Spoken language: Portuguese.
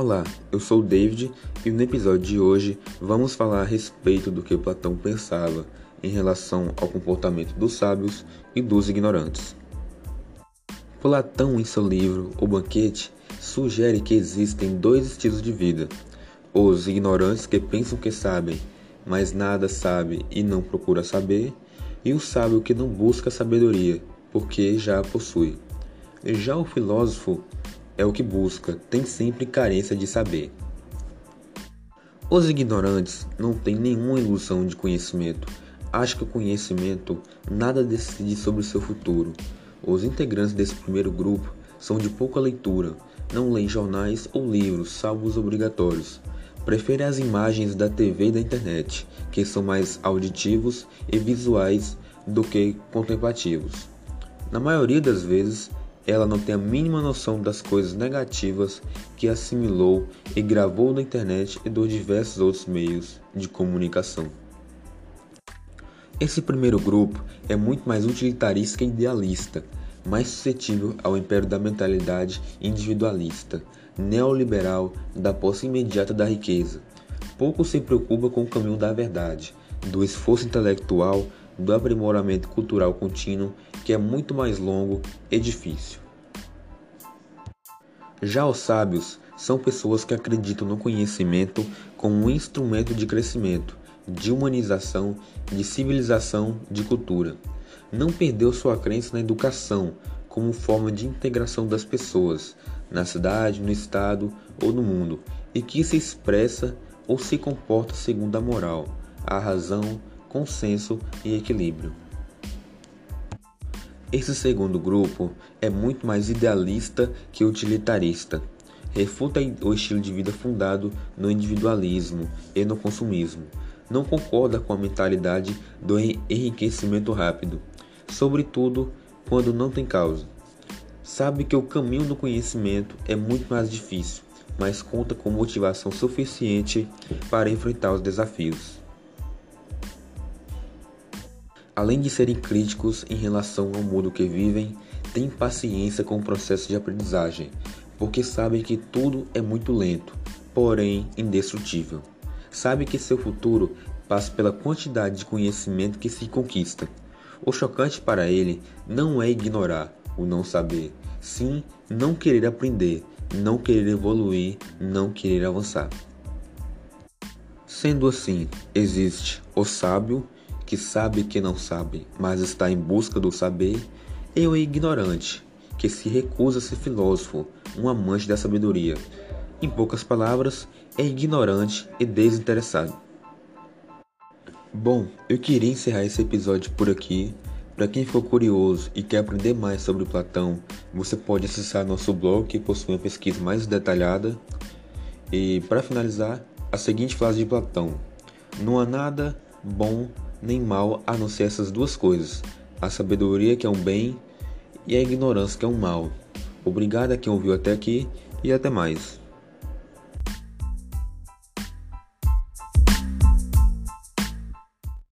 Olá, eu sou o David e no episódio de hoje vamos falar a respeito do que Platão pensava em relação ao comportamento dos sábios e dos ignorantes. Platão, em seu livro O Banquete, sugere que existem dois estilos de vida: os ignorantes que pensam que sabem, mas nada sabe e não procura saber, e o sábio que não busca sabedoria, porque já a possui. Já o filósofo é o que busca, tem sempre carência de saber. Os ignorantes não têm nenhuma ilusão de conhecimento. Acham que o conhecimento nada decide sobre o seu futuro. Os integrantes desse primeiro grupo são de pouca leitura, não leem jornais ou livros, salvo os obrigatórios. Preferem as imagens da TV e da internet, que são mais auditivos e visuais do que contemplativos. Na maioria das vezes, ela não tem a mínima noção das coisas negativas que assimilou e gravou na internet e dos diversos outros meios de comunicação. Esse primeiro grupo é muito mais utilitarista que idealista, mais suscetível ao império da mentalidade individualista, neoliberal da posse imediata da riqueza. Pouco se preocupa com o caminho da verdade, do esforço intelectual do aprimoramento cultural contínuo, que é muito mais longo e difícil. Já os sábios são pessoas que acreditam no conhecimento como um instrumento de crescimento, de humanização, de civilização, de cultura. Não perdeu sua crença na educação como forma de integração das pessoas, na cidade, no estado ou no mundo, e que se expressa ou se comporta segundo a moral, a razão, consenso e equilíbrio. Esse segundo grupo é muito mais idealista que utilitarista. Refuta o estilo de vida fundado no individualismo e no consumismo. Não concorda com a mentalidade do enriquecimento rápido, sobretudo quando não tem causa. Sabe que o caminho do conhecimento é muito mais difícil, mas conta com motivação suficiente para enfrentar os desafios. Além de serem críticos em relação ao mundo que vivem, têm paciência com o processo de aprendizagem, porque sabem que tudo é muito lento, porém indestrutível. Sabe que seu futuro passa pela quantidade de conhecimento que se conquista. O chocante para ele não é ignorar, o não saber, sim não querer aprender, não querer evoluir, não querer avançar. Sendo assim, existe o sábio que sabe que não sabe, mas está em busca do saber, e o ignorante, que se recusa a ser filósofo, um amante da sabedoria. Em poucas palavras, é ignorante e desinteressado. Bom, eu queria encerrar esse episódio por aqui. Para quem ficou curioso e quer aprender mais sobre Platão, você pode acessar nosso blog que possui uma pesquisa mais detalhada. E para finalizar, a seguinte frase de Platão: Não há nada bom nem mal a não ser essas duas coisas: a sabedoria, que é um bem, e a ignorância, que é um mal. Obrigado a quem ouviu até aqui e até mais.